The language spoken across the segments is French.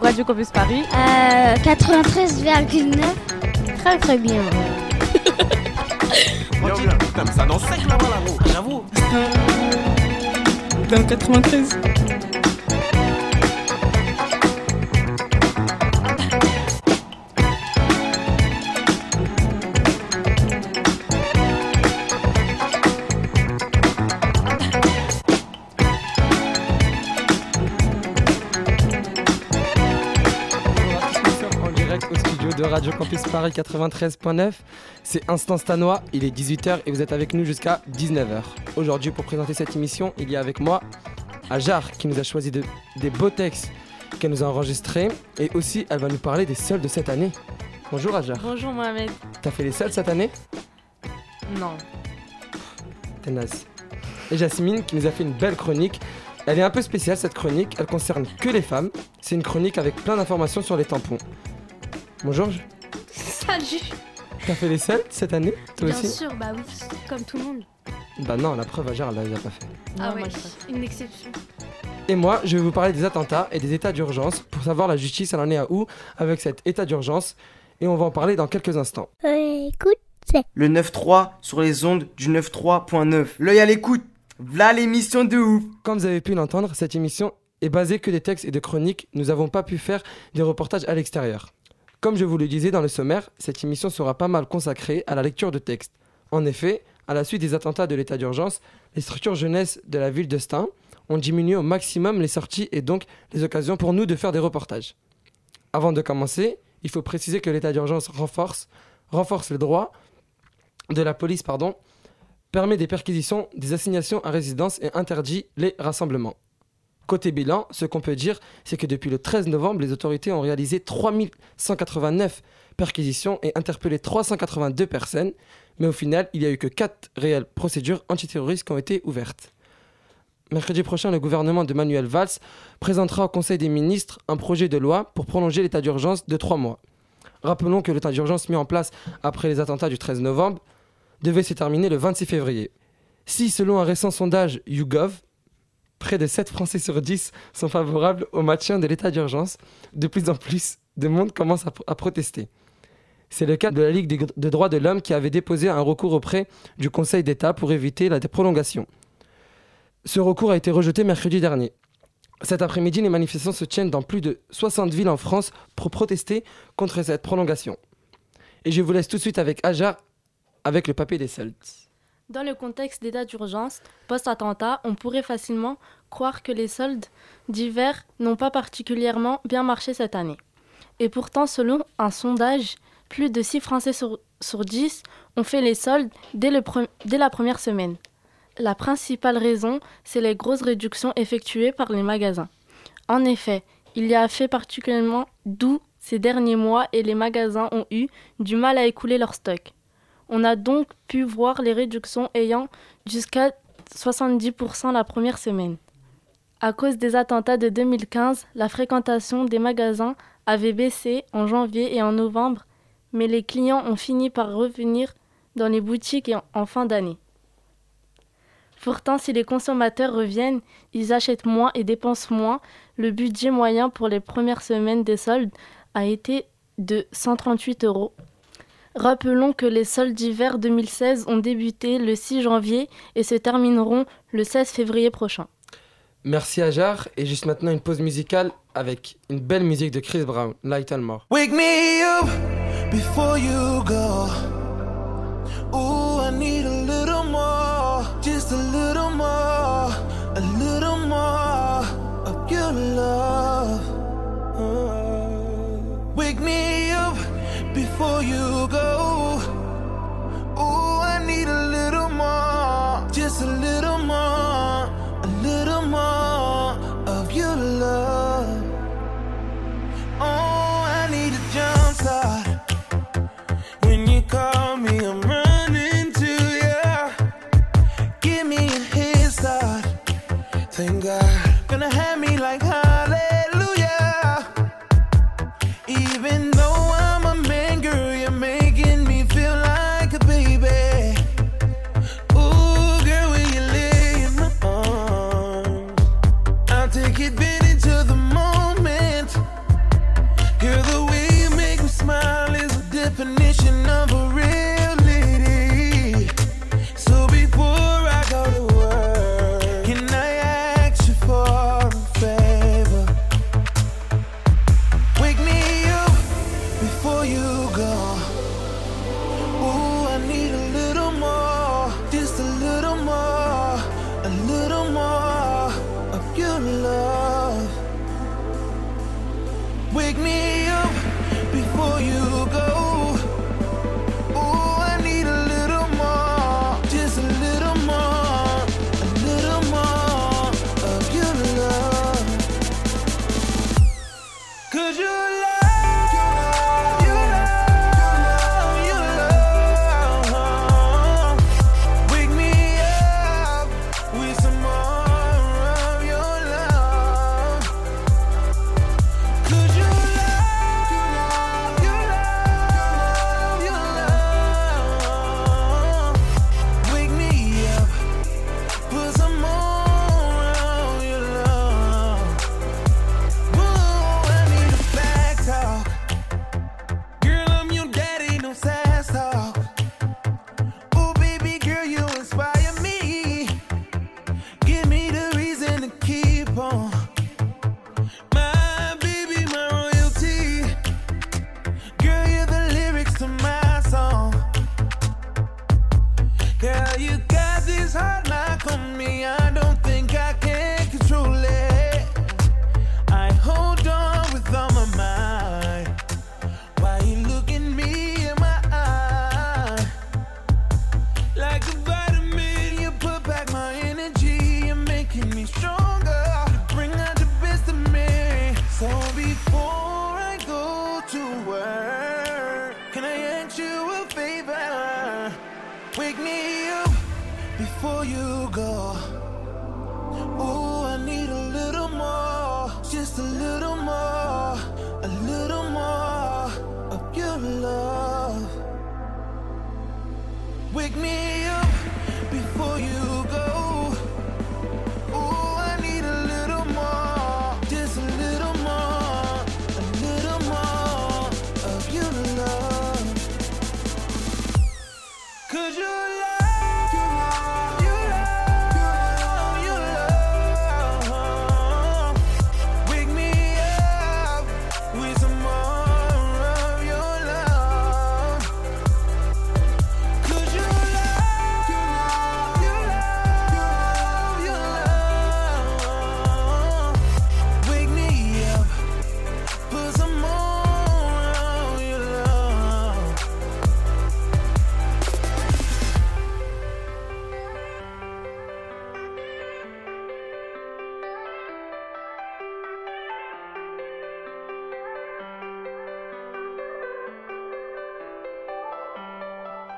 Radio Campus Paris. euh, 93,9. Très très bien. ça n'en sec là-bas là-haut. J'avoue. Dans le 93. Radio Campus Paris 93.9. C'est Instant Stanois, il est 18h et vous êtes avec nous jusqu'à 19h. Aujourd'hui, pour présenter cette émission, il y a avec moi Ajar qui nous a choisi de- des beaux textes qu'elle nous a enregistrés et aussi elle va nous parler des soldes de cette année. Bonjour Ajar, Bonjour Mohamed. t'as fait les soldes cette année? Non. T'es naze. Et Jasmine qui nous a fait une belle chronique. Elle est un peu spéciale cette chronique, elle concerne que les femmes. C'est une chronique avec plein d'informations sur les tampons. Bonjour, Salut t'as fait les soldes cette année Toi Bien aussi sûr, bah oui, comme tout le monde. Bah non, la preuve, Ajar, elle l'a pas fait. ah Non, ouais, une exception. Et moi, je vais vous parler des attentats et des états d'urgence pour savoir la justice, elle en est à où avec cet état d'urgence. Et on va en parler dans quelques instants. écoute. Le 9.3 sur les ondes du 93.9. L'œil à l'écoute. Là l'émission de ouf. Comme vous avez pu l'entendre, cette émission est basée que des textes et de chroniques. Nous n'avons pas pu faire des reportages à l'extérieur. Comme je vous le disais dans le sommaire, cette émission sera pas mal consacrée à la lecture de textes. En effet, à la suite des attentats de l'état d'urgence, les structures jeunesse de la ville de Stein ont diminué au maximum les sorties et donc les occasions pour nous de faire des reportages. Avant de commencer, il faut préciser que l'état d'urgence renforce, renforce les droits de la police, permet des perquisitions, des assignations à résidence et interdit les rassemblements. Côté bilan, ce qu'on peut dire, c'est que depuis le 13 novembre, les autorités ont réalisé 3189 perquisitions et interpellé 382 personnes, mais au final, il n'y a eu que 4 réelles procédures antiterroristes qui ont été ouvertes. Mercredi prochain, le gouvernement de Manuel Valls présentera au Conseil des ministres un projet de loi pour prolonger l'état d'urgence de 3 mois. Rappelons que l'état d'urgence mis en place après les attentats du 13 novembre devait se terminer le 26 février. Si, selon un récent sondage YouGov, près de 7 Français sur 10 sont favorables au maintien de l'état d'urgence, de plus en plus de monde commence à, protester. C'est le cas de la Ligue des de droits de l'homme qui avait déposé un recours auprès du Conseil d'État pour éviter la prolongation. Ce recours a été rejeté mercredi dernier. Cet après-midi, les manifestations se tiennent dans plus de 60 villes en France pour protester contre cette prolongation. Et je vous laisse tout de suite avec Ajar, avec le papier des soldes. Dans le contexte d'état d'urgence post-attentat, on pourrait facilement croire que les soldes d'hiver n'ont pas particulièrement bien marché cette année. Et pourtant, selon un sondage, plus de 6 Français sur, sur 10 ont fait les soldes dès, dès la première semaine. La principale raison, c'est les grosses réductions effectuées par les magasins. En effet, il y a fait particulièrement doux ces derniers mois et les magasins ont eu du mal à écouler leur stock. On a donc pu voir les réductions ayant jusqu'à 70% la première semaine. À cause des attentats de 2015, la fréquentation des magasins avait baissé en janvier et en novembre, mais les clients ont fini par revenir dans les boutiques en fin d'année. Pourtant, si les consommateurs reviennent, ils achètent moins et dépensent moins. Le budget moyen pour les premières semaines des soldes a été de 138 euros. Rappelons que les soldes d'hiver 2016 ont débuté le 6 janvier et se termineront le 16 février prochain. Merci Ajar et juste maintenant une pause musicale avec une belle musique de Chris Brown, Light and More. Wake me up before you go. Ooh, I need a little more, just a little more, a little more of your love. Uh. Wake me up. before you go. Oh, I need a little.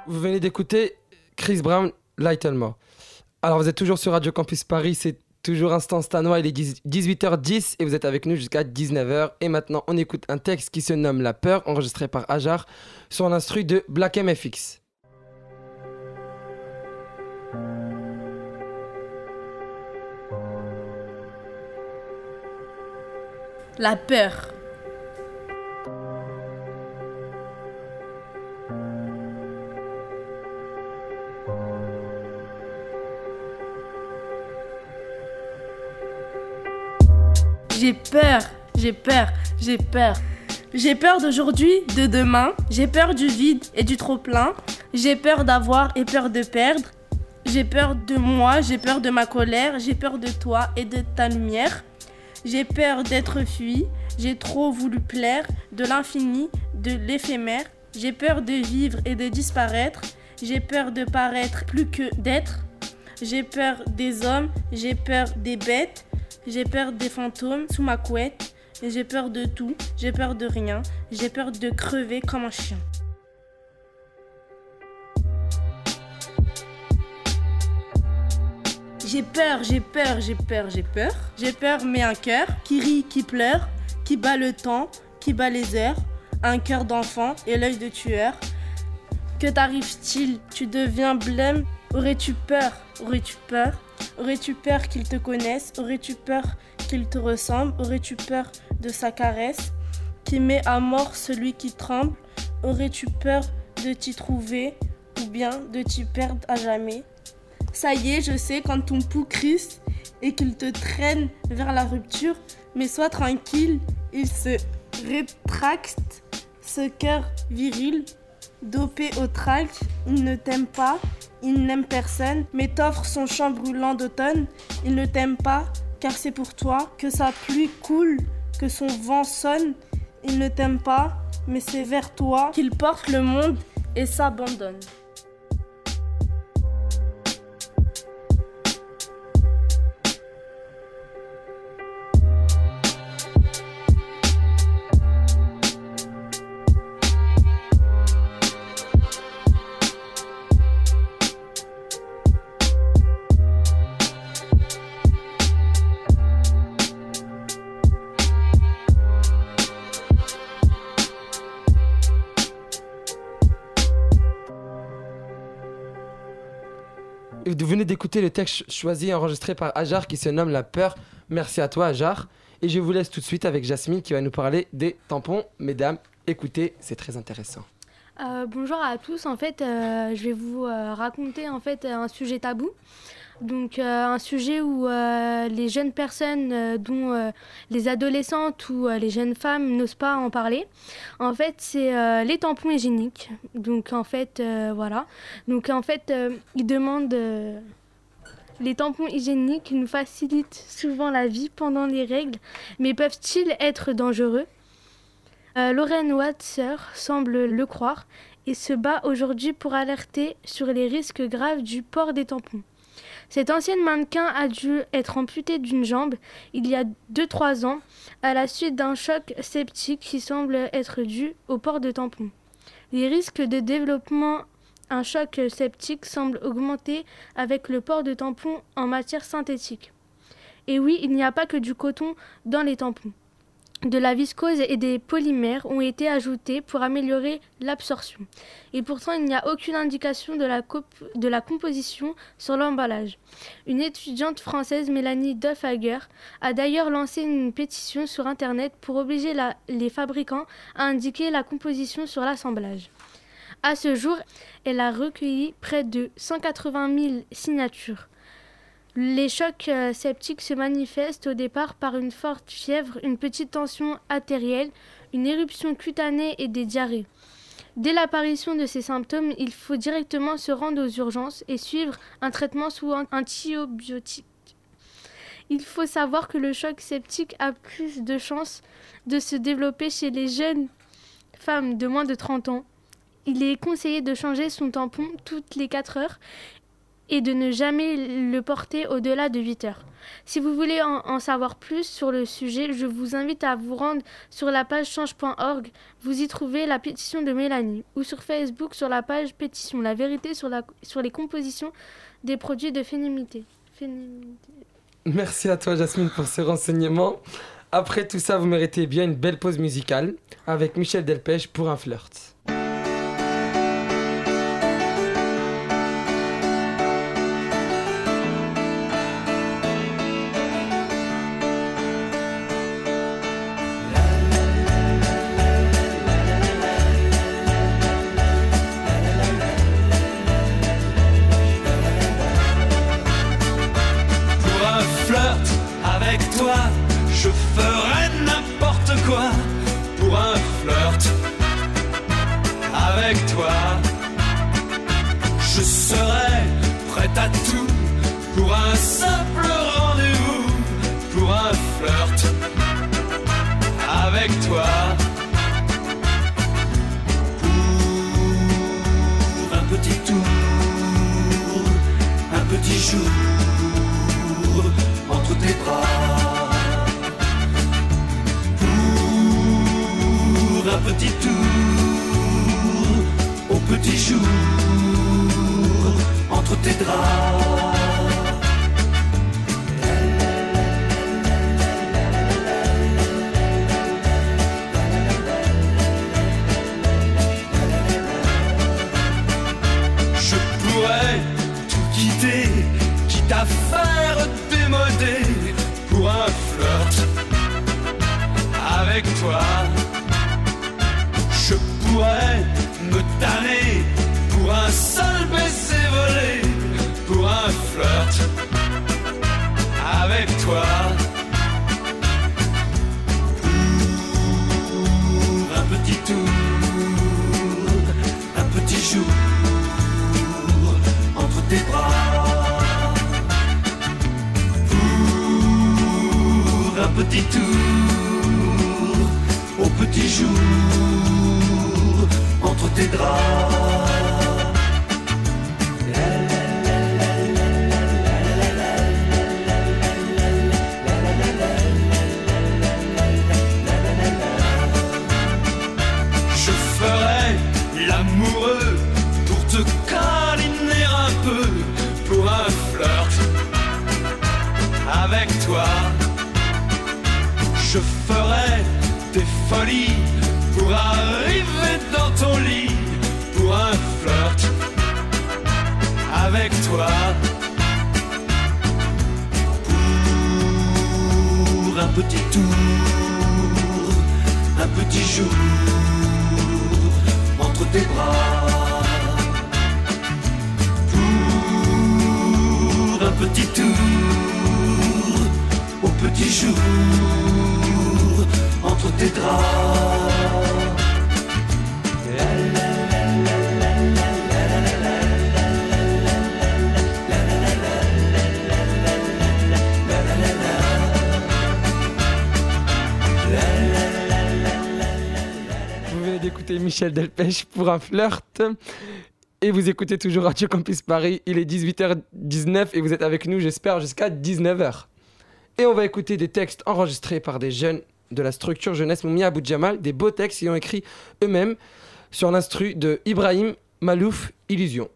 Vous venez d'écouter Chris Brown, Light and More. Alors, vous êtes toujours sur Radio Campus Paris, c'est toujours Instant Stanois, il est 18h10 et vous êtes avec nous jusqu'à 19h. Et maintenant, on écoute un texte qui se nomme La peur, enregistré par Ajar sur l'instru de Black MFX. La peur. j'ai peur, j'ai peur, j'ai peur. J'ai peur d'aujourd'hui, de demain, j'ai peur du vide et du trop-plein, j'ai peur d'avoir et peur de perdre, j'ai peur de moi, j'ai peur de ma colère, j'ai peur de toi et de ta lumière, j'ai peur d'être fui, j'ai trop voulu plaire, de l'infini, de l'éphémère, j'ai peur de vivre et de disparaître, j'ai peur de paraître plus que d'être, j'ai peur des hommes, j'ai peur des bêtes, j'ai peur des fantômes sous ma couette. J'ai peur de tout, j'ai peur de rien. J'ai peur de crever comme un chien. J'ai peur, j'ai peur, j'ai peur, j'ai peur. J'ai peur, mais un cœur qui rit, qui pleure, qui bat le temps, qui bat les heures. Un cœur d'enfant et l'œil de tueur. Que t'arrive-t-il? Tu deviens blême? Aurais-tu peur? Aurais-tu peur? Aurais-tu peur qu'il te connaisse? Aurais-tu peur qu'il te ressemble? Aurais-tu peur de sa caresse? Qui met à mort celui qui tremble? Aurais-tu peur de t'y trouver ou bien de t'y perdre à jamais? Ça y est, je sais, quand ton pouls crisse et qu'il te traîne vers la rupture, mais sois tranquille, il se rétracte, ce cœur viril, dopé au trac, il ne t'aime pas, il n'aime personne, mais t'offre son chant brûlant d'automne, il ne t'aime pas, car c'est pour toi que sa pluie coule, que son vent sonne, il ne t'aime pas, mais c'est vers toi qu'il porte le monde et s'abandonne. D'écouter le texte choisi et enregistré par Ajar qui se nomme La peur. Merci à toi, Ajar. Et je vous laisse tout de suite avec Jasmine qui va nous parler des tampons. Mesdames, écoutez, c'est très intéressant. Euh, bonjour à tous. En fait, euh, je vais vous euh, raconter en fait un sujet tabou. Donc un sujet où les jeunes personnes, dont les adolescentes ou les jeunes femmes n'osent pas en parler. En fait, c'est les tampons hygiéniques. Donc en fait, voilà. Donc en fait, ils demandent les tampons hygiéniques nous facilitent souvent la vie pendant les règles, mais peuvent-ils être dangereux? Euh, Lorraine Watser semble le croire et se bat aujourd'hui pour alerter sur les risques graves du port des tampons. Cette ancienne mannequin a dû être amputée d'une jambe il y a 2-3 ans à la suite d'un choc septique qui semble être dû au port de tampons. Les risques de développement un choc septique semble augmenter avec le port de tampons en matière synthétique. Et oui, il n'y a pas que du coton dans les tampons. De la viscose et des polymères ont été ajoutés pour améliorer l'absorption. Et pourtant, il n'y a aucune indication de la, composition sur l'emballage. Une étudiante française, Mélanie Duffhager, a d'ailleurs lancé une pétition sur Internet pour obliger les fabricants à indiquer la composition sur l'assemblage. À ce jour, elle a recueilli près de 180 000 signatures. Les chocs euh, septiques se manifestent au départ par une forte fièvre, une petite tension artérielle, une éruption cutanée et des diarrhées. Dès l'apparition de ces symptômes, il faut directement se rendre aux urgences et suivre un traitement sous an- antibiotiques. Il faut savoir que le choc septique a plus de chances de se développer chez les jeunes femmes de moins de 30 ans. Il est conseillé de changer son tampon toutes les 4 heures et de ne jamais le porter au-delà de 8 heures. Si vous voulez en, savoir plus sur le sujet, je vous invite à vous rendre sur la page change.org. Vous y trouvez la pétition de Mélanie ou sur Facebook sur la page pétition La vérité sur, la, sur les compositions des produits de féminité. Féminité. Merci à toi, Jasmine, pour ce renseignement. Après tout ça, vous méritez bien une belle pause musicale avec Michel Delpech pour un flirt. Petit tour, au petit jour entre tes draps. Petit tour, un petit jour entre tes bras. Pour un petit tour, au petit jour entre tes draps. D'écouter Michel Delpech pour un flirt. Et vous écoutez toujours Radio Campus Paris. Il est 18h19 et vous êtes avec nous, j'espère, jusqu'à 19h. Et on va écouter des textes enregistrés par des jeunes de la structure jeunesse Moumia Abou Djamal, des beaux textes qu'ils ont écrits eux-mêmes sur l'instru de Ibrahim Malouf Illusion.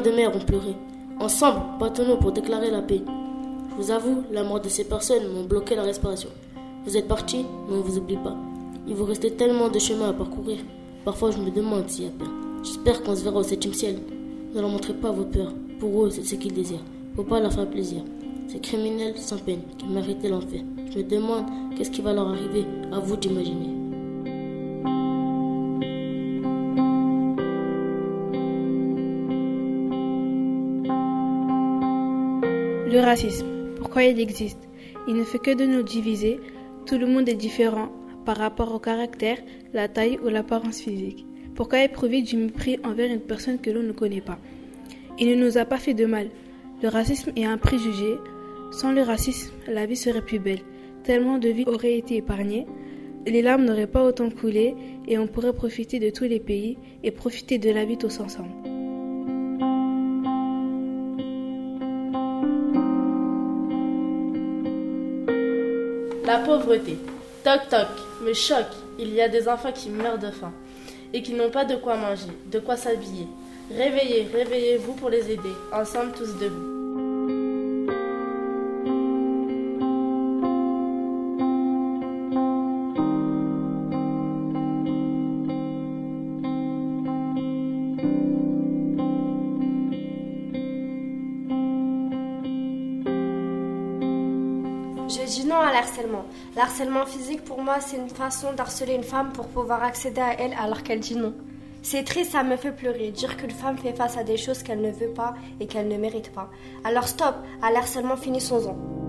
De mères ont pleuré Ensemble, battons-nous pour déclarer la paix. Je vous avoue, la mort de ces personnes m'ont bloqué la respiration. Vous êtes partis, mais on ne vous oublie pas. Il vous restait tellement de chemin à parcourir. Parfois, je me demande s'il y a peur. J'espère qu'on se verra au septième ciel. Ne leur montrez pas vos peurs. Pour eux, c'est ce qu'ils désirent. Faut pas leur faire plaisir. Ces criminels sans peine qui méritaient l'enfer. Je me demande qu'est-ce qui va leur arriver. À vous d'imaginer. Le racisme, pourquoi il existe? Il ne fait que de nous diviser. Tout le monde est différent par rapport au caractère, la taille ou l'apparence physique. Pourquoi éprouver du mépris envers une personne que l'on ne connaît pas? Il ne nous a pas fait de mal. Le racisme est un préjugé. Sans le racisme, la vie serait plus belle. Tellement de vies auraient été épargnées. Les larmes n'auraient pas autant coulé et on pourrait profiter de tous les pays et profiter de la vie tous ensemble. La pauvreté. Toc toc, me choque. Il y a des enfants qui meurent de faim et qui n'ont pas de quoi manger, de quoi s'habiller. Réveillez, réveillez-vous pour les aider. Ensemble tous debout. Non à l'harcèlement. L'harcèlement physique, pour moi, c'est une façon d'harceler une femme pour pouvoir accéder à elle alors qu'elle dit non. C'est triste, ça me fait pleurer. Dire qu'une femme fait face à des choses qu'elle ne veut pas et qu'elle ne mérite pas. Alors stop, à l'harcèlement, finissons-en.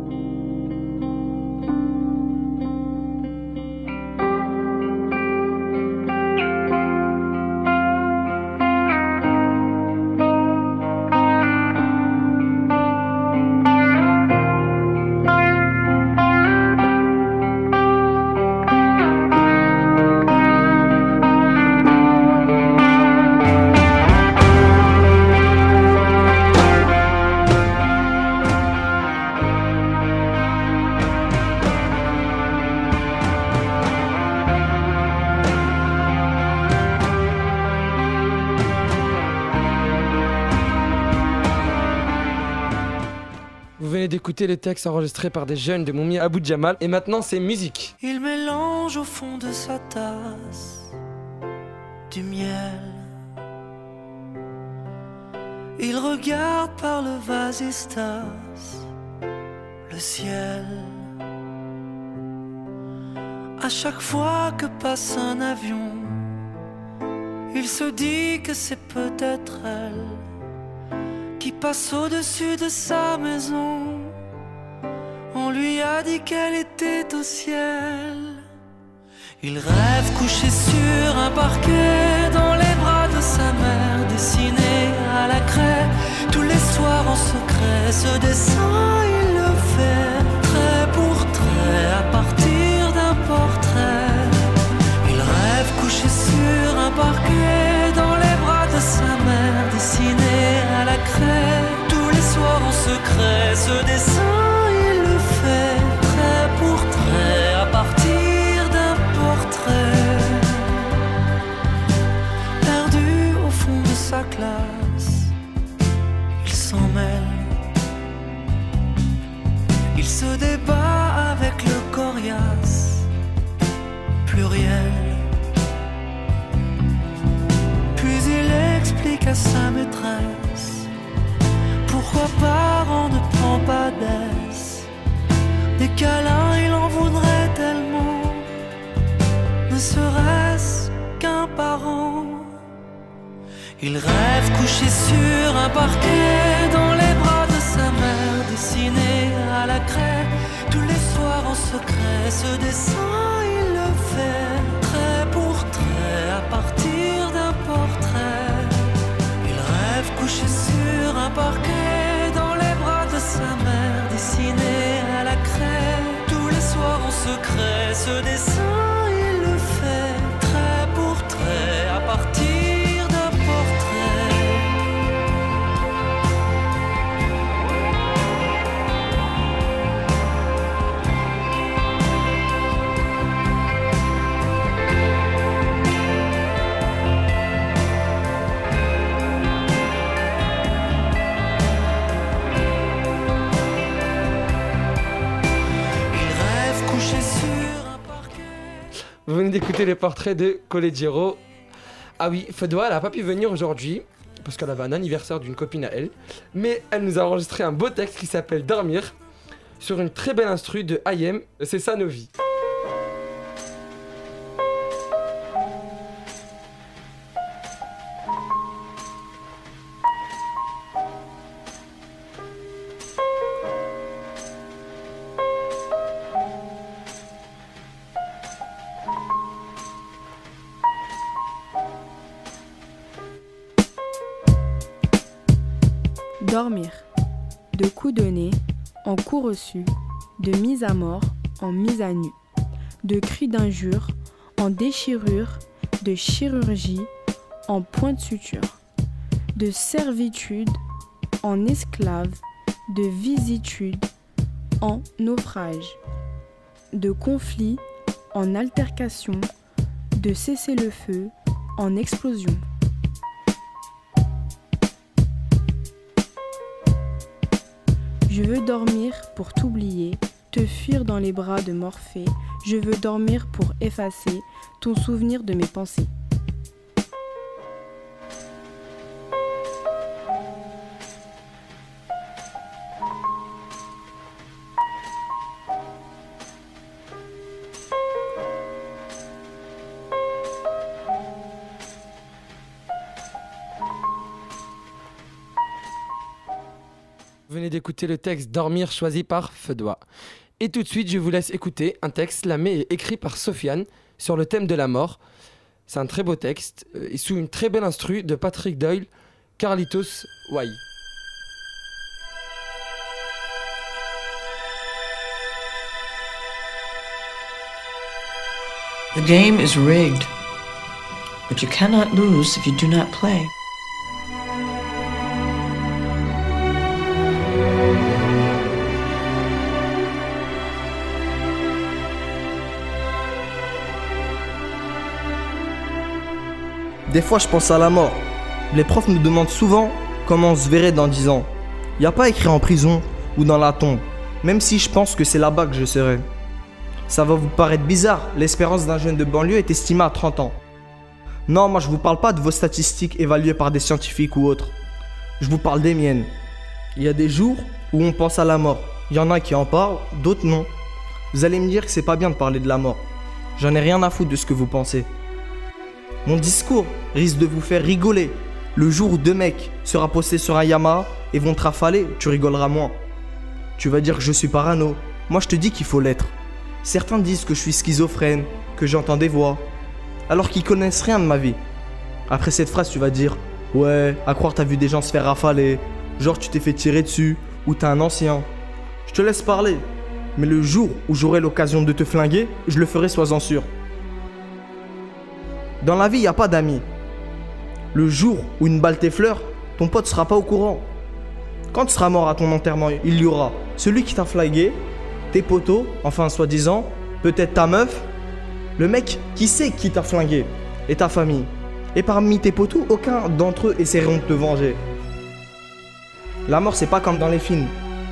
Les textes enregistrés par des jeunes de Moumi Abou Djamal et maintenant c'est musique. Il mélange au fond de sa tasse du miel. Il regarde par le vasistas le ciel. À chaque fois que passe un avion, il se dit que c'est peut-être elle qui passe au-dessus de sa maison. On lui a dit qu'elle était au ciel. Il rêve couché sur un parquet dans les bras de sa mère, dessiné à la craie. Tous les soirs en secret, ce dessin en secret, ce dessin il le fait trait pour trait à partir d'un portrait. Il rêve couché sur un parquet dans les bras de sa mère, dessiné à la craie. Tous les soirs en secret, ce dessin Vous venez d'écouter les portraits de Collegiero. Ah oui, Fedwa, elle a pas pu venir aujourd'hui parce qu'elle avait un anniversaire d'une copine à elle. Mais elle nous a enregistré un beau texte qui s'appelle Dormir sur une très belle instru de IM, c'est ça nos vies. De mise à mort en mise à nu, de cris d'injures en déchirure, de chirurgie en point de suture, de servitude en esclave, de visitude en naufrage, de conflit en altercation, de cessez-le-feu en explosion. Je veux dormir pour t'oublier, te fuir dans les bras de Morphée. Je veux dormir pour effacer ton souvenir de mes pensées. D'écouter le texte Dormir choisi par Feudois. Et tout de suite, je vous laisse écouter un texte lamé et écrit par Sofiane sur le thème de la mort. C'est un très beau texte euh, et sous une très belle instru de Patrick Doyle, Carlitos Way. The game is rigged, but you cannot lose if you do not play. Des fois, je pense à la mort. Les profs nous demandent souvent comment on se verrait dans 10 ans. Y a pas écrit en prison ou dans la tombe, même si je pense que c'est là-bas que je serai. Ça va vous paraître bizarre, l'espérance d'un jeune de banlieue est estimée à 30 ans. Non, moi je vous parle pas de vos statistiques évaluées par des scientifiques ou autres. Je vous parle des miennes. Il y a des jours où on pense à la mort. Il y en a qui en parlent, d'autres non. Vous allez me dire que c'est pas bien de parler de la mort. J'en ai rien à foutre de ce que vous pensez. Mon discours risque de vous faire rigoler. Le jour où deux mecs sera postés sur un Yamaha et vont te rafaler, tu rigoleras moins. Tu vas dire que je suis parano. Moi je te dis qu'il faut l'être. Certains disent que je suis schizophrène, que j'entends des voix, alors qu'ils connaissent rien de ma vie. Après cette phrase, tu vas dire Ouais, à croire t'as vu des gens se faire rafaler, genre tu t'es fait tirer dessus, ou t'es un ancien. Je te laisse parler, mais le jour où j'aurai l'occasion de te flinguer, je le ferai, sois-en sûr. Dans la vie, il n'y a pas d'amis. Le jour où une balle t'effleure, ton pote sera pas au courant. Quand tu seras mort à ton enterrement, il y aura celui qui t'a flagué, tes potos, enfin soi-disant, peut-être ta meuf, le mec qui sait qui t'a flingué, et ta famille. Et parmi tes potos, aucun d'entre eux essaieront de te venger. La mort, c'est pas comme dans les films.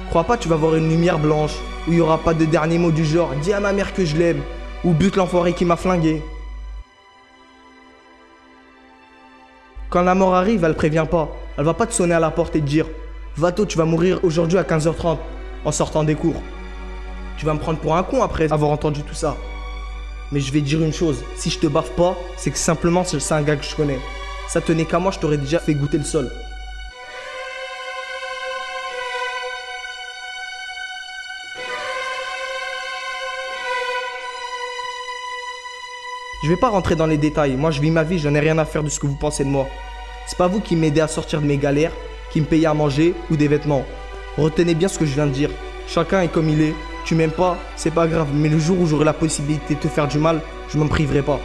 Crois pas, tu vas voir une lumière blanche, où il y aura pas de dernier mot du genre dis à ma mère que je l'aime, ou bute l'enfoiré qui m'a flingué. Quand la mort arrive, elle prévient pas. Elle va pas te sonner à la porte et te dire Vato, tu vas mourir aujourd'hui à 15h30 en sortant des cours. Tu vas me prendre pour un con après avoir entendu tout ça. Mais je vais te dire une chose, si je te baffe pas, c'est que simplement c'est un gars que je connais. Ça tenait qu'à moi, je t'aurais déjà fait goûter le sol. Je vais pas rentrer dans les détails. Moi, je vis ma vie, j'en ai rien à faire de ce que vous pensez de moi. C'est pas vous qui m'aidez à sortir de mes galères, qui me payez à manger ou des vêtements. Retenez bien ce que je viens de dire. Chacun est comme il est. Tu m'aimes pas, c'est pas grave, mais le jour où j'aurai la possibilité de te faire du mal, je m'en priverai pas.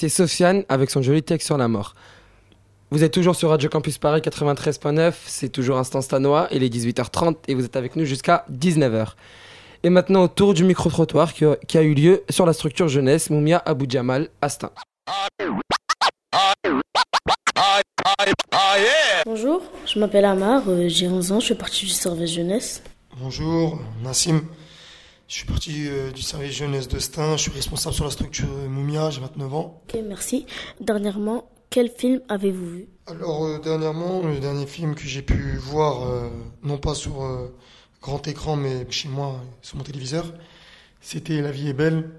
C'était Sofiane avec son joli texte sur la mort. Vous êtes toujours sur Radio Campus Paris 93.9, c'est toujours Instant Stanois, il est 18h30 et vous êtes avec nous jusqu'à 19h. Et maintenant au tour du micro-trottoir qui, a- qui a eu lieu sur la structure jeunesse Moumia Abou Djamal, Astin. Bonjour, je m'appelle Amar, euh, j'ai 11 ans, je fais partie du service jeunesse. Bonjour, Nassim. Je suis parti euh, du service jeunesse de Stein. Je suis responsable sur la structure Moumia. J'ai 29 ans. Ok, merci. Dernièrement, quel film avez-vous vu? Alors, euh, dernièrement, le dernier film que j'ai pu voir, euh, non pas sur grand écran, mais chez moi, sur mon téléviseur, c'était La vie est belle.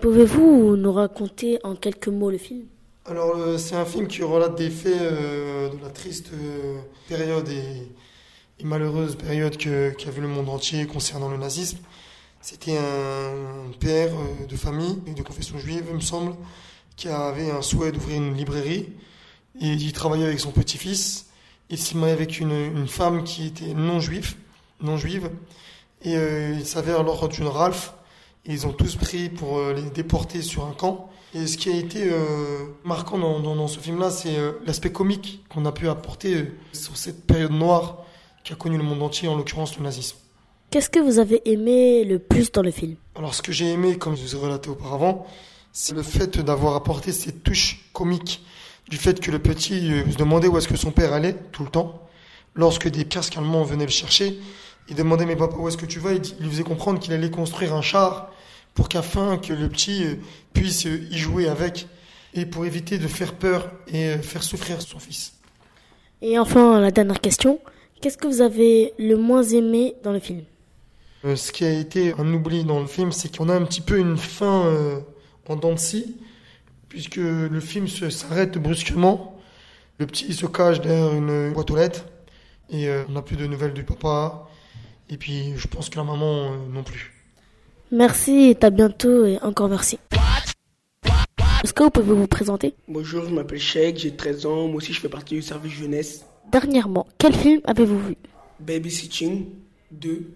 Pouvez-vous nous raconter en quelques mots le film? Alors, c'est un film qui relate des faits de la triste période et, et malheureuse période que- qu'a vu le monde entier concernant le nazisme. C'était un père euh, de famille, de confession juive, il me semble, qui avait un souhait d'ouvrir une librairie. Et il travaillait avec son petit-fils. Il s'y mariait avec une, femme qui était non juive, non juive. Et euh, il s'avère lors d'une Ralph, ils ont tous pris pour euh, les déporter sur un camp. Et ce qui a été marquant dans, ce film-là, c'est l'aspect comique qu'on a pu apporter sur cette période noire qui a connu le monde entier, en l'occurrence le nazisme. Qu'est-ce que vous avez aimé le plus dans le film? Alors ce que j'ai aimé, comme je vous ai relaté auparavant, c'est le fait d'avoir apporté cette touche comique, du fait que le petit euh, se demandait où est-ce que son père allait tout le temps, lorsque des casques allemands venaient le chercher, il demandait mais papa où est-ce que tu vas? Il, lui faisait comprendre qu'il allait construire un char pour qu'afin que le petit euh, puisse euh, y jouer avec et pour éviter de faire peur et faire souffrir son fils. Et enfin, la dernière question. Qu'est-ce que vous avez le moins aimé dans le film? Euh, ce qui a été un oubli dans le film, c'est qu'on a un petit peu une fin euh, en dents de scie, puisque le film s'arrête brusquement. Le petit se cache derrière une boîte aux lettres, et euh, on n'a plus de nouvelles du papa. Et puis, je pense que la maman euh, non plus. Merci et à bientôt et encore merci. Est-ce que vous pouvez vous présenter? Bonjour, je m'appelle Sheikh, j'ai 13 ans, moi aussi je fais partie du service jeunesse. Dernièrement, quel film avez-vous vu? Babysitting 2.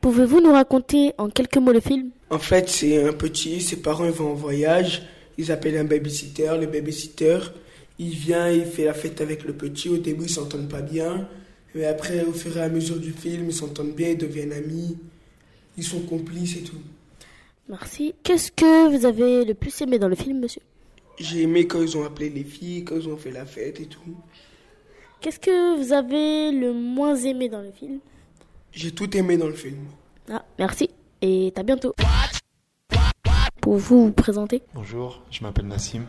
Pouvez-vous nous raconter en quelques mots le film? En fait, c'est un petit, ses parents ils vont en voyage, ils appellent un babysitter, le babysitter, il vient, il fait la fête avec le petit, au début ils s'entendent pas bien, mais après au fur et à mesure du film, ils s'entendent bien, ils deviennent amis, ils sont complices et tout. Merci. Qu'est-ce que vous avez le plus aimé dans le film, monsieur? J'ai aimé quand ils ont appelé les filles, quand ils ont fait la fête et tout. Qu'est-ce que vous avez le moins aimé dans le film? J'ai tout aimé dans le film. Ah, merci et à bientôt. Pour vous vous présenter Bonjour, je m'appelle Nassim,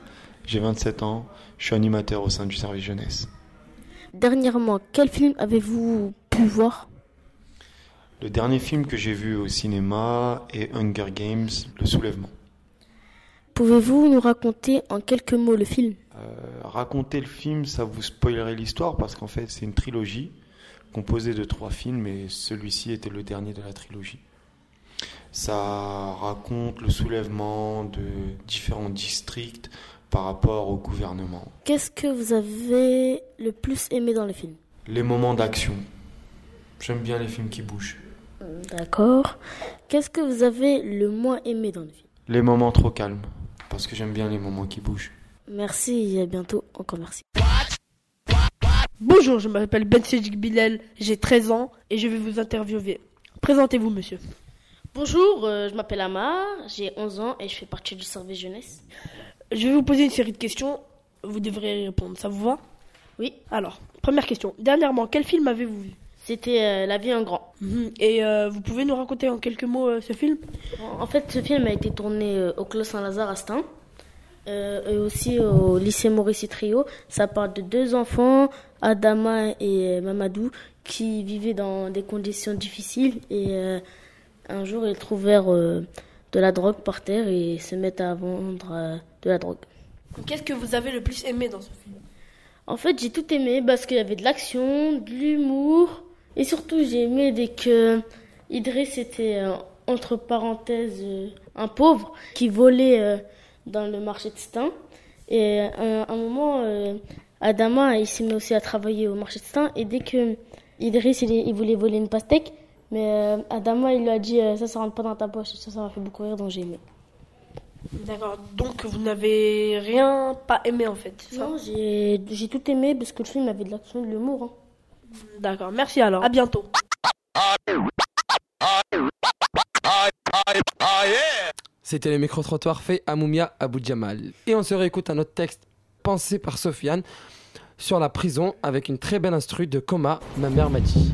j'ai 27 ans, je suis animateur au sein du service jeunesse. Dernièrement, quel film avez-vous pu voir? Le dernier film que j'ai vu au cinéma est Hunger Games, Le Soulèvement. Pouvez-vous nous raconter en quelques mots le film? Euh, raconter le film, ça vous spoilerait l'histoire parce qu'en fait c'est une trilogie composée de trois films et celui-ci était le dernier de la trilogie. Ça raconte le soulèvement de différents districts par rapport au gouvernement. Qu'est-ce que vous avez le plus aimé dans le film Les moments d'action. J'aime bien les films qui bougent. D'accord. Qu'est-ce que vous avez le moins aimé dans le film Les moments trop calmes. Parce que j'aime bien les moments qui bougent. Merci et à bientôt. Encore merci. Bonjour, je m'appelle Ben Sedjik Bilal, j'ai 13 ans et je vais vous interviewer. Présentez-vous, monsieur. Bonjour, euh, je m'appelle Amar, j'ai 11 ans et je fais partie du service jeunesse. Je vais vous poser une série de questions, vous devrez y répondre, ça vous va? Oui. Alors, première question. Dernièrement, quel film avez-vous vu? C'était euh, La vie en grand. Mhm. Et euh, vous pouvez nous raconter en quelques mots euh, ce film? En fait, ce film a été tourné euh, au Clos Saint-Lazare à Stein. Euh, et aussi au lycée Maurice Trio. Ça parle de deux enfants, Adama et euh, Mamadou, qui vivaient dans des conditions difficiles. Et euh, un jour, ils trouvèrent euh, de la drogue par terre et se mettent à vendre euh, de la drogue. Qu'est-ce que vous avez le plus aimé dans ce film? En fait, j'ai tout aimé parce qu'il y avait de l'action, de l'humour. Et surtout, j'ai aimé dès que Idriss était, entre parenthèses, un pauvre qui volait dans le marché de Stein. Et à un moment, Adama, il s'est mis aussi à travailler au marché de Stein. Et dès que Idriss, il, il voulait voler une pastèque, mais euh, Adama, il lui a dit euh, ça, ça rentre pas dans ta poche. Ça, ça m'a fait beaucoup rire, donc j'ai aimé. D'accord, donc vous n'avez rien pas aimé en fait, ça? Non, j'ai j'ai tout aimé parce que le film avait de l'action et de l'humour. hein. D'accord, merci alors, à bientôt. C'était le micro-trottoir fait à Moumia Abou Djamal. Et on se réécoute un autre texte pensé par Sofiane sur la prison avec une très belle instru de Coma, ma mère m'a dit.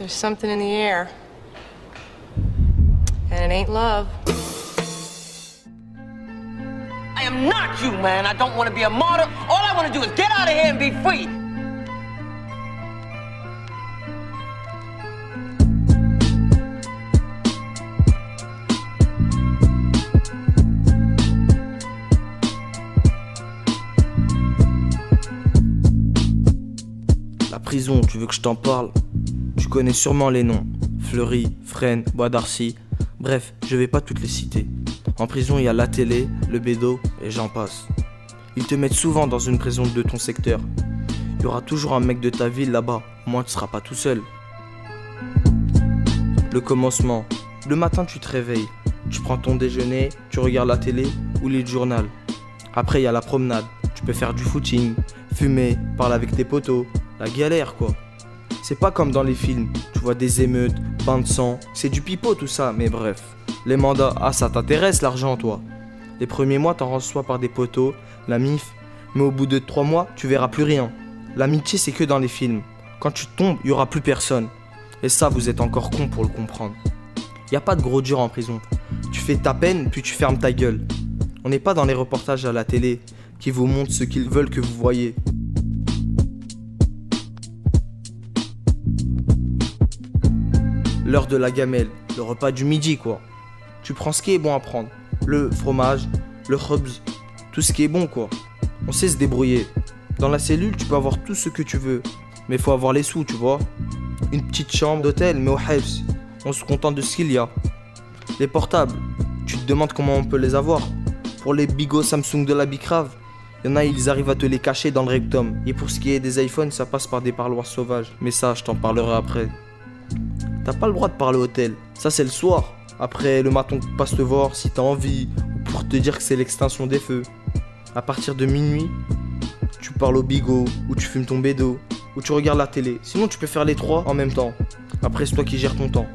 There's something in the air. And it ain't love. I am not you, man. I don't want to be a martyr. All I want to do is get out of here and be free. La prison, tu veux que je t'en parle? Tu connais sûrement les noms. Fleury, Fresnes, Bois d'Arcy. Bref, je vais pas toutes les citer. En prison, il y a la télé, le bédo et j'en passe. Ils te mettent souvent dans une prison de ton secteur. Il y aura toujours un mec de ta ville là-bas. Au moins, tu seras pas tout seul. Le commencement. Le matin, tu te réveilles. Tu prends ton déjeuner, tu regardes la télé ou lis le journal. Après, il y a la promenade. Tu peux faire du footing, fumer, parler avec tes potos. La galère, quoi. C'est pas comme dans les films. Tu vois des émeutes, bains de sang. C'est du pipeau tout ça, mais bref. Les mandats, ah, ça t'intéresse l'argent, toi. Les premiers mois, t'en reçois par des potos, la MIF. Mais au bout de trois mois, tu verras plus rien. L'amitié, c'est que dans les films. Quand tu tombes, il y aura plus personne. Et ça, vous êtes encore con pour le comprendre. Y a pas de gros dur en prison. Tu fais ta peine, puis tu fermes ta gueule. On n'est pas dans les reportages à la télé qui vous montrent ce qu'ils veulent que vous voyez. L'heure de la gamelle, le repas du midi quoi. Tu prends ce qui est bon à prendre. Le fromage, le rubs, tout ce qui est bon quoi. On sait se débrouiller. Dans la cellule, tu peux avoir tout ce que tu veux. Mais faut avoir les sous, tu vois. Une petite chambre d'hôtel, mais au Hebs. On se contente de ce qu'il y a. Les portables, tu te demandes comment on peut les avoir. Pour les bigots Samsung de la Bicrave, il y en a, ils arrivent à te les cacher dans le rectum. Et pour ce qui est des iPhones, ça passe par des parloirs sauvages. Mais ça, je t'en parlerai après. T'as pas le droit de parler au hôtel. Ça, c'est le soir. Après, le matin, passe te voir si t'as envie. Ou pour te dire que c'est l'extinction des feux. À partir de minuit, tu parles au bigot, ou tu fumes ton bédo, ou tu regardes la télé. Sinon, tu peux faire les trois en même temps. Après, c'est toi qui gères ton temps.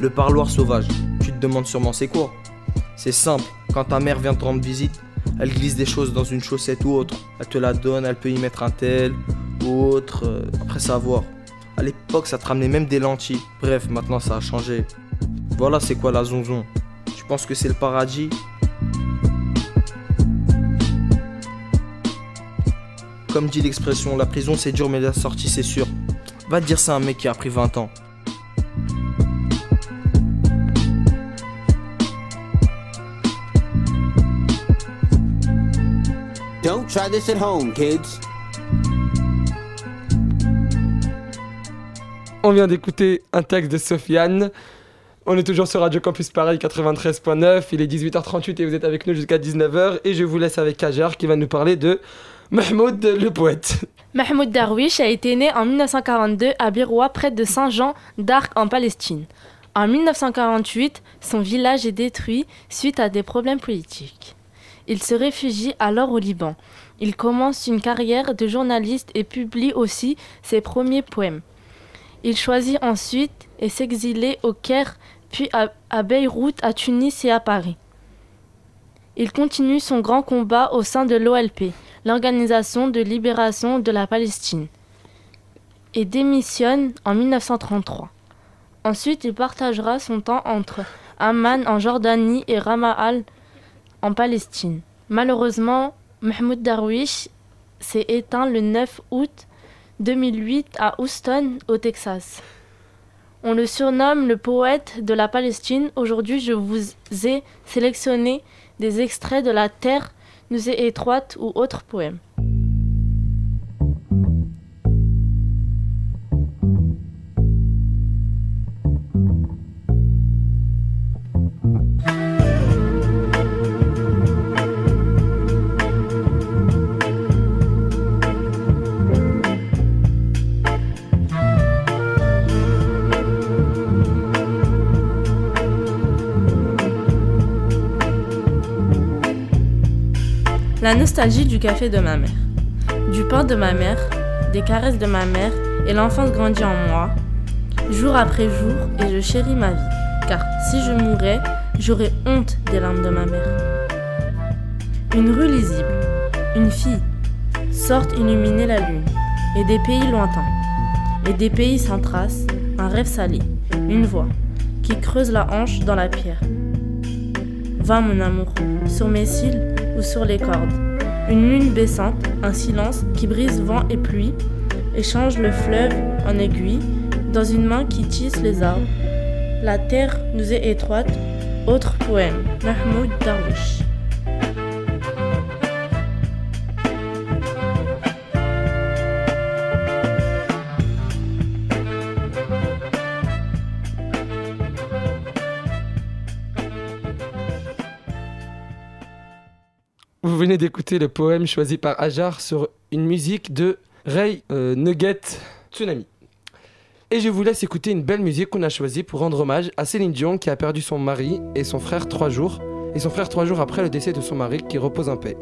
Le parloir sauvage. Tu te demandes sûrement c'est quoi C'est simple. Quand ta mère vient te rendre visite, elle glisse des choses dans une chaussette ou autre. Elle te la donne, elle peut y mettre un tel autre. euh, après, ça à voir. À l'époque, ça te ramenait même des lentilles. Bref, maintenant, ça a changé. Voilà, c'est quoi la zonzon Tu penses que c'est le paradis? Comme dit l'expression, la prison c'est dur mais la sortie c'est sûr. Va te dire ça à un mec qui a pris 20 ans. Don't try this at home, kids. On vient d'écouter un texte de Sofiane. On est toujours sur Radio Campus Paris 93.9. Il est 18h38 et vous êtes avec nous jusqu'à 19h. Et je vous laisse avec Kajar qui va nous parler de Mahmoud le poète. Mahmoud Darwish a été né en 1942 à Biroua, près de Saint-Jean d'Arc en Palestine. En 1948, son village est détruit suite à des problèmes politiques. Il se réfugie alors au Liban. Il commence une carrière de journaliste et publie aussi ses premiers poèmes. Il choisit ensuite et s'exiler au Caire, puis à, Beyrouth, à Tunis et à Paris. Il continue son grand combat au sein de l'OLP, l'Organisation de libération de la Palestine, et démissionne en 1933. Ensuite, il partagera son temps entre Amman en Jordanie et Ramallah en Palestine. Malheureusement, Mahmoud Darwish s'est éteint le 9 août 2008 à Houston, au Texas. On le surnomme le poète de la Palestine. Aujourd'hui, je vous ai sélectionné des extraits de La Terre nous est étroite ou autres poèmes. La nostalgie du café de ma mère, du pain de ma mère, des caresses de ma mère et l'enfance grandit en moi, jour après jour, et je chéris ma vie, car si je mourais, j'aurais honte des larmes de ma mère. Une rue lisible, une fille, sortent illuminer la lune, et des pays lointains, et des pays sans trace, un rêve salé, une voix, qui creuse la hanche dans la pierre. Va mon amour, sur mes cils ou sur les cordes. Une lune baissante, un silence qui brise vent et pluie, échange le fleuve en aiguille, dans une main qui tisse les arbres. La terre nous est étroite. Autre poème, Mahmoud Darwish. D'écouter le poème choisi par Ajar sur une musique de Ray euh, Nugget Tsunami. Et je vous laisse écouter une belle musique qu'on a choisie pour rendre hommage à Céline Dion qui a perdu son mari et son frère trois jours, et son frère trois jours après le décès de son mari qui repose en paix.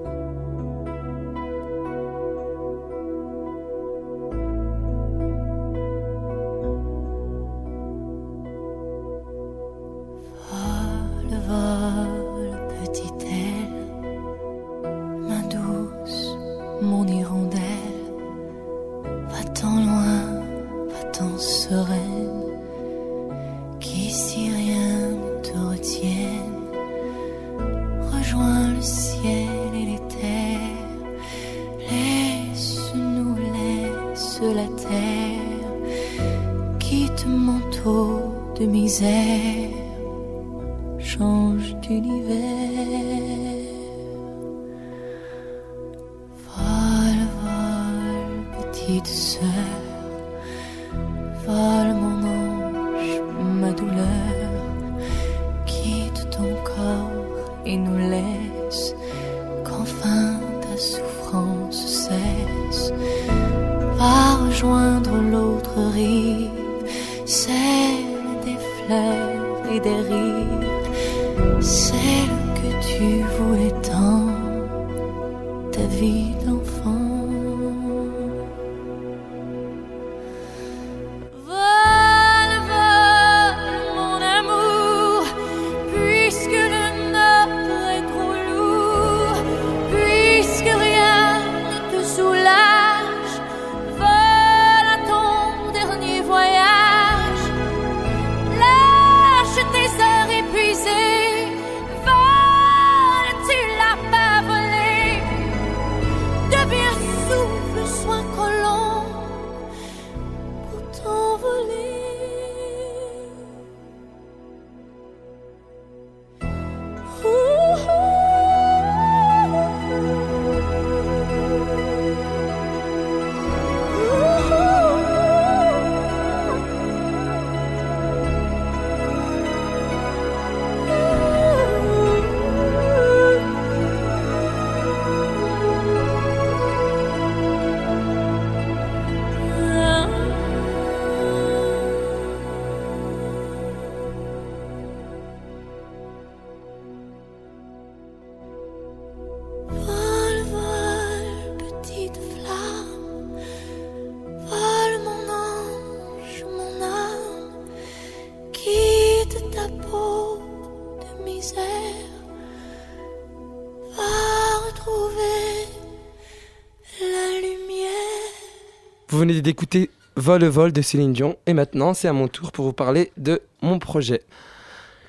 Vous venez d'écouter Vol Vol de Céline Dion et maintenant c'est à mon tour pour vous parler de mon projet.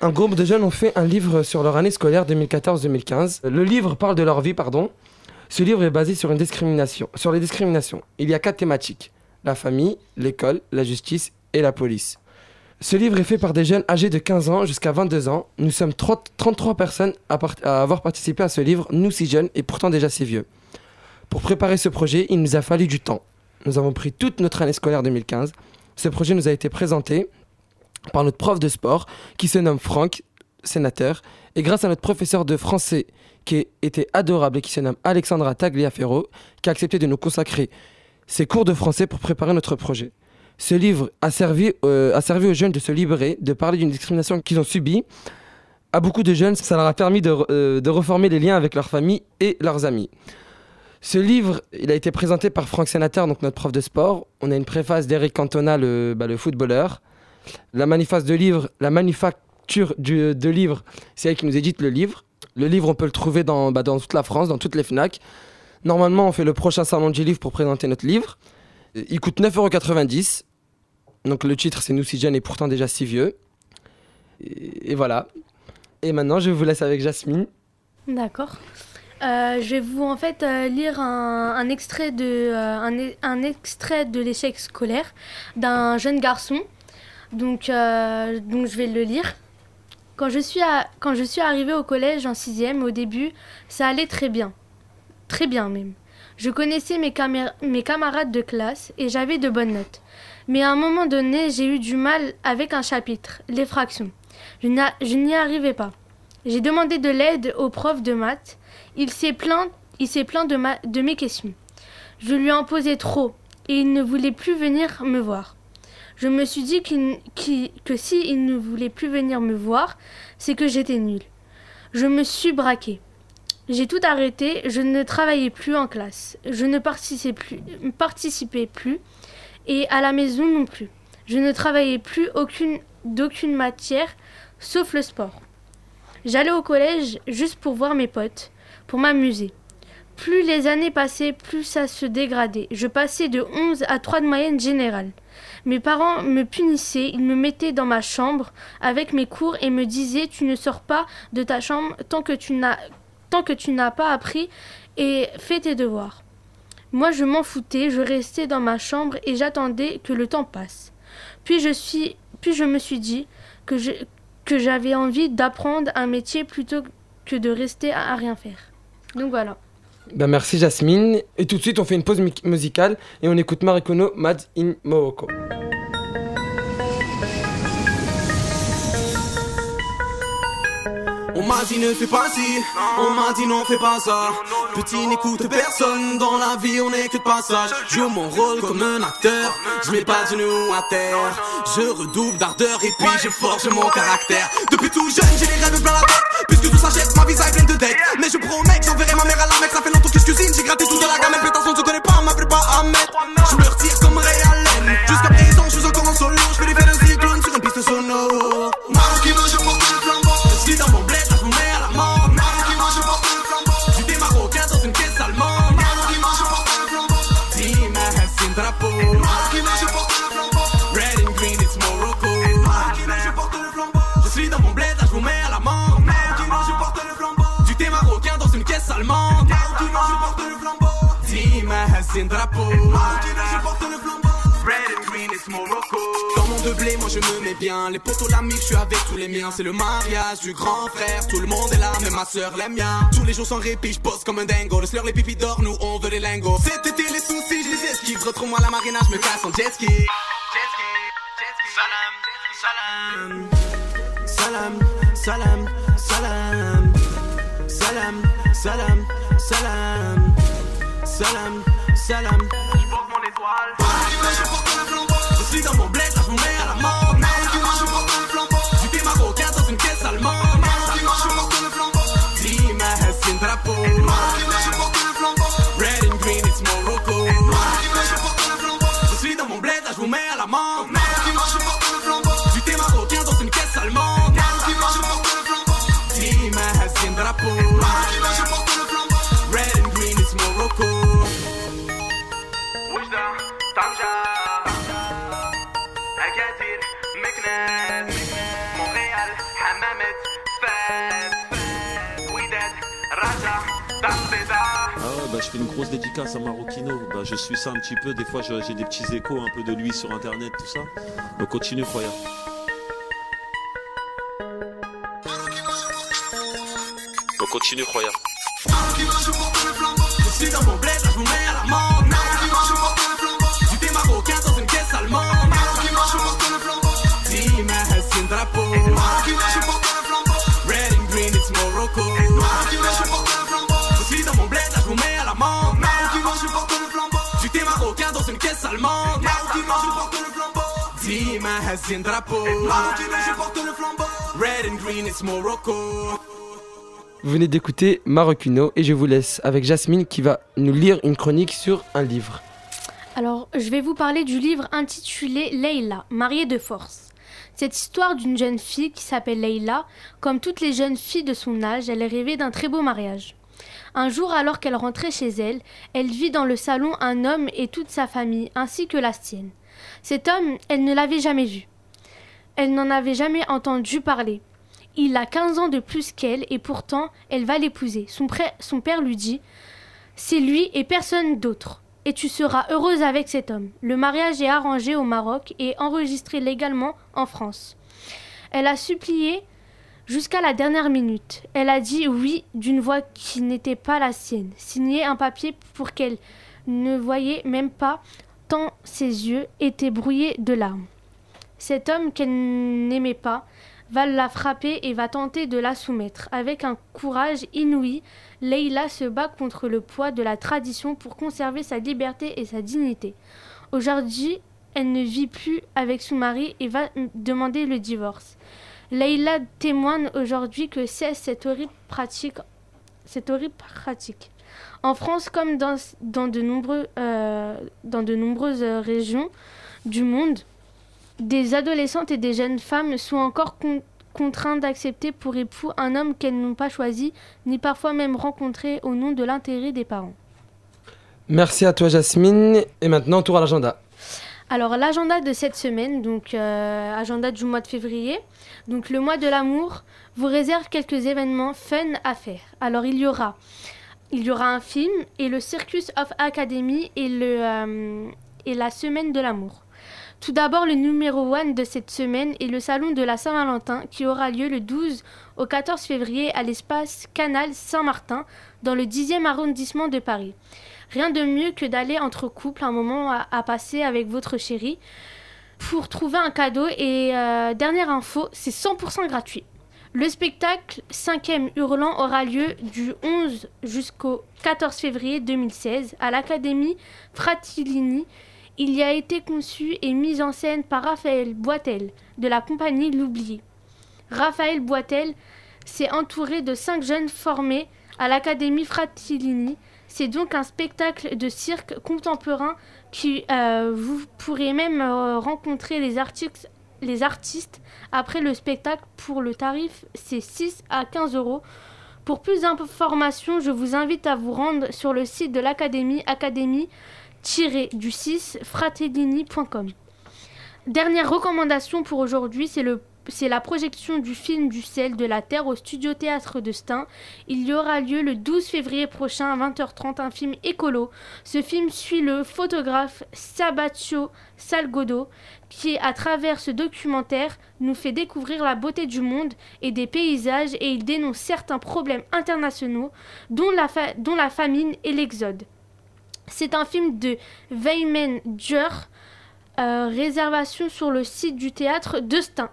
Un groupe de jeunes ont fait un livre sur leur année scolaire 2014-2015. Le livre parle de leur vie, pardon. Ce livre est basé sur les discriminations. Il y a quatre thématiques la famille, l'école, la justice et la police. Ce livre est fait par des jeunes âgés de 15 ans jusqu'à 22 ans. Nous sommes 30 33 personnes à avoir participé à ce livre, nous si jeunes et pourtant déjà si vieux. Pour préparer ce projet, il nous a fallu du temps. Nous avons pris toute notre année scolaire 2015. Ce projet nous a été présenté par notre prof de sport qui se nomme Franck, sénateur, et grâce à notre professeur de français qui était adorable et qui se nomme Alexandra Tagliaferro, qui a accepté de nous consacrer ses cours de français pour préparer notre projet. Ce livre a servi, euh, aux jeunes de se libérer, de parler d'une discrimination qu'ils ont subie. À beaucoup de jeunes, ça leur a permis de, euh, de reformer les liens avec leur famille et leurs amis. Ce livre, il a été présenté par Franck Sénateur, donc notre prof de sport. On a une préface d'Eric Cantona, le, bah, le footballeur. La de livre, la manufacture de livres, c'est elle qui nous édite le livre. Le livre, on peut le trouver dans, bah, toute la France, dans toutes les FNAC. Normalement, on fait le prochain salon du livre pour présenter notre livre. Il coûte 9,90€. Donc le titre, c'est Nous si jeunes et pourtant déjà si vieux. Et voilà. Et maintenant, je vous laisse avec Jasmine. D'accord. Euh, je vais vous en fait euh, lire un, extrait de euh, un, extrait de l'échec scolaire d'un jeune garçon. Donc donc je vais le lire. Quand je suis à- quand je suis arrivée au collège en sixième, au début, ça allait très bien, très bien même. Je connaissais mes, mes camarades de classe et j'avais de bonnes notes. Mais à un moment donné, j'ai eu du mal avec un chapitre, les fractions. Je n'y arrivais pas. J'ai demandé de l'aide au prof de maths. Il s'est plaint, il s'est plaint de, mes questions. Je lui en posais trop et il ne voulait plus venir me voir. Je me suis dit que si il ne voulait plus venir me voir, c'est que j'étais nulle. Je me suis braquée. J'ai tout arrêté, je ne travaillais plus en classe, je ne participais plus, participais plus et à la maison non plus. Je ne travaillais plus aucune, d'aucune matière sauf le sport. J'allais au collège juste pour voir mes potes, pour m'amuser. Plus les années passaient, plus ça se dégradait. Je passais de 11 à 3 de moyenne générale. Mes parents me punissaient, ils me mettaient dans ma chambre avec mes cours et me disaient tu ne sors pas de ta chambre tant que tu n'as pas appris et fait tes devoirs. Moi je m'en foutais, je restais dans ma chambre et j'attendais que le temps passe. Puis je suis puis je me suis dit que je, que j'avais envie d'apprendre un métier plutôt que de rester à rien faire. Donc voilà. Ben merci Jasmine. Et tout de suite, on fait une pause mu- musicale et on écoute Marikono Mad in Morocco. On m'a dit ne fais pas ci, on m'a dit non fais pas ça. Petit n'écoute personne, dans la vie on est que de passage. Joue mon rôle comme un acteur, je mets pas de genoux à terre. Je redouble d'ardeur et puis je forge mon caractère. Depuis tout jeune j'ai les rêves plein la tête, puisque tout s'achète, ma vie ça est pleine de dettes. Mais je promets que j'enverrai ma mère à la mec, ça fait longtemps que je cuisine, j'ai gratté toute la gamme, même pétasse, on ne se connaît pas, m'appelle pas Ahmed. Je me retire comme Ray Allen, jusqu'à présent je suis encore en solo, je fais faits de cyclone sur une piste sonore. Je me mets bien. Les potos, l'ami, je suis avec tous les miens. C'est le mariage du grand frère. Tout le monde est là, même ma soeur l'aime bien. Tous les jours sans répit, je bosse comme un dingo. Le slur, les pipis d'or, nous on veut les lingots. Cet été, les soucis, je les esquive. Retrouve-moi la marina, je me casse en jet ski. Salam, salam, salam, salam, salam, salam, salam, salam, salam. Je porte mon étoile. je porte le flambeau. Je suis dans mon bah, je fais une grosse dédicace à Marocchino. Bah, je suis ça un petit peu. Des fois, j'ai des petits échos un peu de lui sur internet, tout ça. Donc, continue, Croya. Donc, continue, Croya. Je suis dans mon bled, là je vous mets à la mort. Dans une caisse allemande. je porte le flambeau. Team Hassin drapeau. je porte le flambeau. Red and green, it's Morocco. Vous venez d'écouter Marocchino et je vous laisse avec Jasmine qui va nous lire une chronique sur un livre. Alors, je vais vous parler du livre intitulé Leila, mariée de force. Cette histoire d'une jeune fille qui s'appelle Leila, comme toutes les jeunes filles de son âge, elle rêvait d'un très beau mariage. Un jour, alors qu'elle rentrait chez elle, elle vit dans le salon un homme et toute sa famille, ainsi que la sienne. Cet homme, elle ne l'avait jamais vu. Elle n'en avait jamais entendu parler. Il a 15 ans de plus qu'elle et pourtant elle va l'épouser. Son, son père lui dit C'est lui et personne d'autre. Et tu seras heureuse avec cet homme. Le mariage est arrangé au Maroc et enregistré légalement en France. Elle a supplié jusqu'à la dernière minute. Elle a dit oui d'une voix qui n'était pas la sienne, signé un papier pour qu'elle ne voyait même pas tant ses yeux étaient brouillés de larmes. Cet homme qu'elle n'aimait pas va la frapper et va tenter de la soumettre. Avec un courage inouï, Leila se bat contre le poids de la tradition pour conserver sa liberté et sa dignité. Aujourd'hui, elle ne vit plus avec son mari et va demander le divorce. Leila témoigne aujourd'hui que cesse cette horrible pratique. Cette horrible pratique. En France, comme dans, de, nombreux, euh, nombreuses régions du monde, des adolescentes et des jeunes femmes sont encore con- contraintes d'accepter pour époux un homme qu'elles n'ont pas choisi, ni parfois même rencontré au nom de l'intérêt des parents. Merci à toi Jasmine. Et maintenant, tour à l'agenda. Alors l'agenda de cette semaine, donc euh, agenda du mois de février, donc le mois de l'amour, vous réserve quelques événements fun à faire. Alors il y aura, il y aura un film et le Circus of Academy et, le, euh, et la semaine de l'amour. Tout d'abord, le numéro 1 de cette semaine est le salon de la Saint-Valentin qui aura lieu le 12 au 14 février à l'espace Canal Saint-Martin dans le 10e arrondissement de Paris. Rien de mieux que d'aller entre couples un moment à, passer avec votre chéri pour trouver un cadeau. Et euh, dernière info, c'est 100% gratuit. Le spectacle 5e Hurlant aura lieu du 11 jusqu'au 14 février 2016 à l'Académie Fratellini. Il y a été conçu et mis en scène par Raphaël Boitel de la compagnie L'Oublié. Raphaël Boitel s'est entouré de cinq jeunes formés à l'Académie Fratellini. C'est donc un spectacle de cirque contemporain qui euh, vous pourrez même euh, rencontrer les artistes, après le spectacle. Pour le tarif, c'est 6 à 15 euros. Pour plus d'informations, je vous invite à vous rendre sur le site de l'Académie, académie-du6 fratellini.com. Dernière recommandation pour aujourd'hui, c'est le c'est la projection du film du sel de la Terre au studio théâtre de Stein. Il y aura lieu le 12 février prochain à 20h30, un film écolo. Ce film suit le photographe Sabatio Salgodo qui, à travers ce documentaire, nous fait découvrir la beauté du monde et des paysages et il dénonce certains problèmes internationaux, dont la, famine et l'exode. C'est un film de Weyman Djur, euh, réservation sur le site du théâtre de Stein.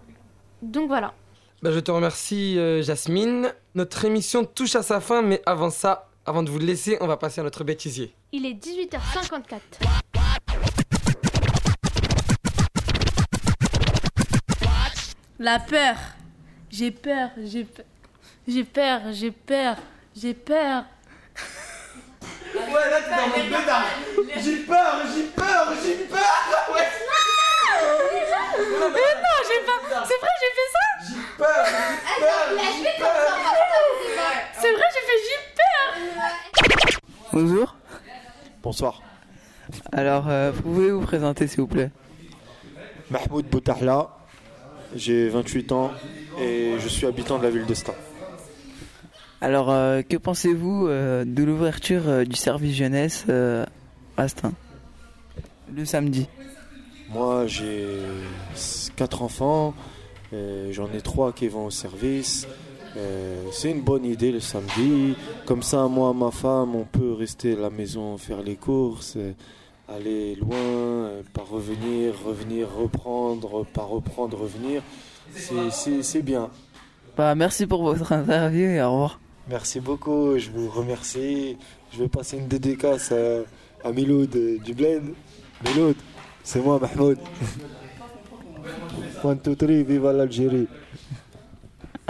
Donc voilà. Bah, je te remercie euh, Jasmine. Notre émission touche à sa fin, mais avant ça, avant de vous laisser, on va passer à notre bêtisier. Il est 18h54. La peur. J'ai peur, j'ai peur. J'ai peur, j'ai peur, j'ai peur. Ouais, là, t'es dans mon. J'ai peur, j'ai peur, j'ai peur. Ouais. Mais non, j'ai pas. C'est vrai, j'ai fait ça J'ai peur, j'ai peur, j'ai peur. C'est vrai, j'ai fait j'ai peur Bonjour. Bonsoir. Alors, euh, pouvez vous présenter s'il vous plaît Mahmoud Boutahla, j'ai 28 ans et je suis habitant de la ville d'Estaing. Alors, euh, que pensez-vous euh, de l'ouverture euh, du service jeunesse euh, à Stein Le samedi. Moi, j'ai 4 enfants, j'en ai 3 qui vont au service. C'est une bonne idée le samedi. Comme ça, moi, ma femme, on peut rester à la maison, faire les courses, aller loin, pas revenir, revenir, reprendre, pas reprendre, revenir. C'est bien. Bah, merci pour votre interview et au revoir. Merci beaucoup, je vous remercie. Je vais passer une dédicace à, à Miloud euh, du Bled. Miloud, c'est moi, Mahmoud. One, two, three, viva l'Algérie.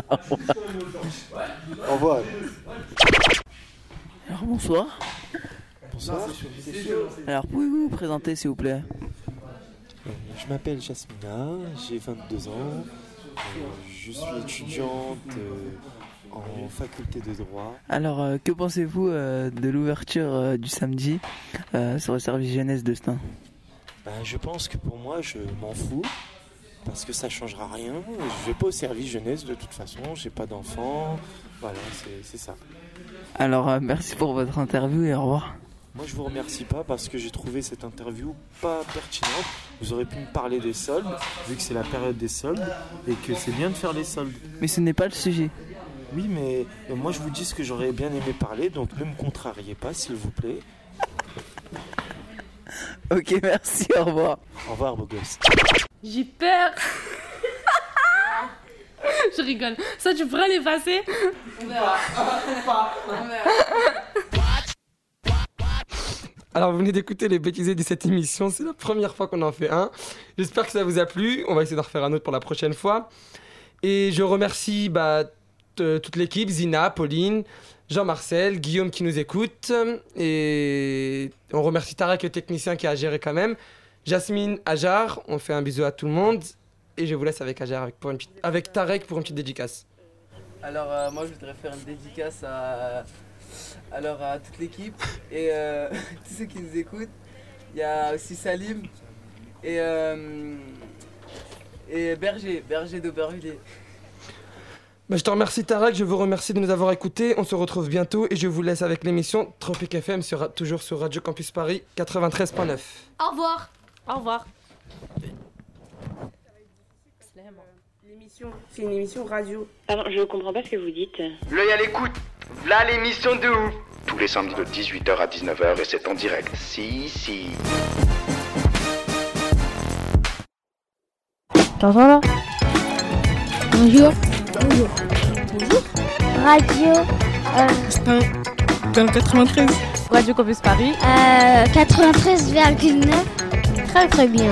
Au revoir. Alors, bonsoir. Bonsoir. Alors, pouvez-vous vous présenter s'il vous plaît? Je m'appelle Jasmina, j'ai 22 ans. Je suis étudiante euh, en faculté de droit. Alors, euh, que pensez-vous euh, de l'ouverture du samedi sur le service jeunesse de Stein Ben, je pense que pour moi, je m'en fous. Parce que ça changera rien. Je vais pas au service jeunesse de toute façon. J'ai pas d'enfants. Voilà, c'est- ça. Alors, euh, merci pour votre interview et au revoir. Moi, je vous remercie pas parce que j'ai trouvé cette interview pas pertinente. Vous aurez pu me parler des soldes, vu que c'est la période des soldes et que c'est bien de faire les soldes. Mais ce n'est pas le sujet. Oui, mais moi, je vous dis ce que j'aurais bien aimé parler, donc ne me contrariez pas, s'il vous plaît. Ok, merci, au revoir. Au revoir, beau gosse. J'ai peur Je rigole. Ça, tu pourrais l'effacer? On verra. Alors, vous venez d'écouter les bêtisiers de cette émission. C'est la première fois qu'on en fait un. J'espère que ça vous a plu. On va essayer d'en refaire un autre pour la prochaine fois. Et je remercie bah, toute l'équipe Zina, Pauline, Jean-Marcel, Guillaume qui nous écoute. Et on remercie Tarek, le technicien qui a géré quand même. Jasmine, Ajar, on fait un bisou à tout le monde. et je vous laisse avec Ajar, avec, Tarek pour une petite dédicace. Alors euh, moi je voudrais faire une dédicace à toute l'équipe et euh, tous ceux qui nous écoutent. Il y a aussi Salim et, euh, et Berger, Berger d'Aubervilliers. Bah, je te remercie Tarek, je vous remercie de nous avoir écoutés. On se retrouve bientôt et je vous laisse avec l'émission Tropic FM sur, toujours sur Radio Campus Paris 93.9. Au revoir. Au revoir. L'émission, c'est une émission radio. Pardon, je comprends pas ce que vous dites. L'œil à l'écoute, là l'émission de ouf Tous les samedis de 18h à 19h et c'est en direct. Si, si. T'entends là? Bonjour. Bonjour. Bonjour. Radio. Euh, Dans le 93. Radio Campus Paris. euh, 93,9. Très très bien.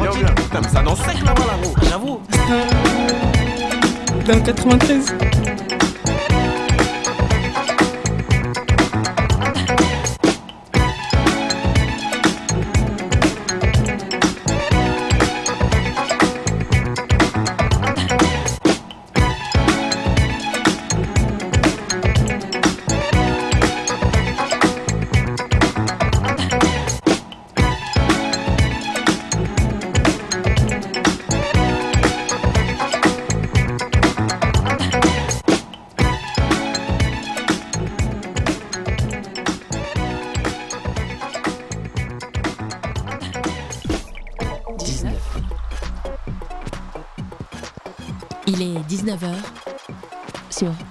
Bien, bien. Putain, mais ça danse sec là-bas, là, gros. J'avoue. Dans le 93.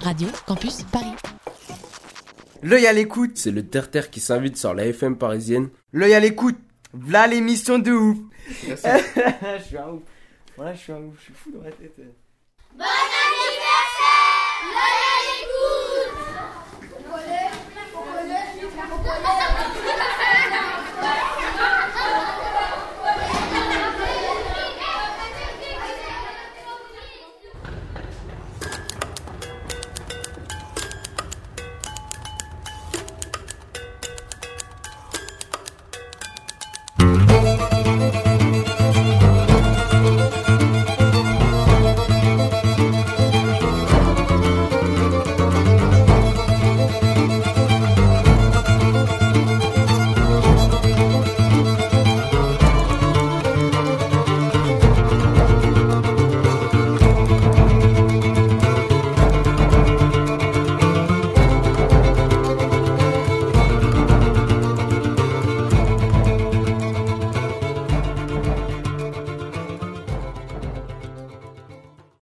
Radio Campus Paris. L'œil à l'écoute, c'est le terre-terre qui s'invite sur la FM parisienne. L'œil à l'écoute, v'là l'émission de ouf. Merci je suis un ouf. Voilà, je suis un ouf, je suis fou dans la tête. Bon anniversaire L'œil à l'écoute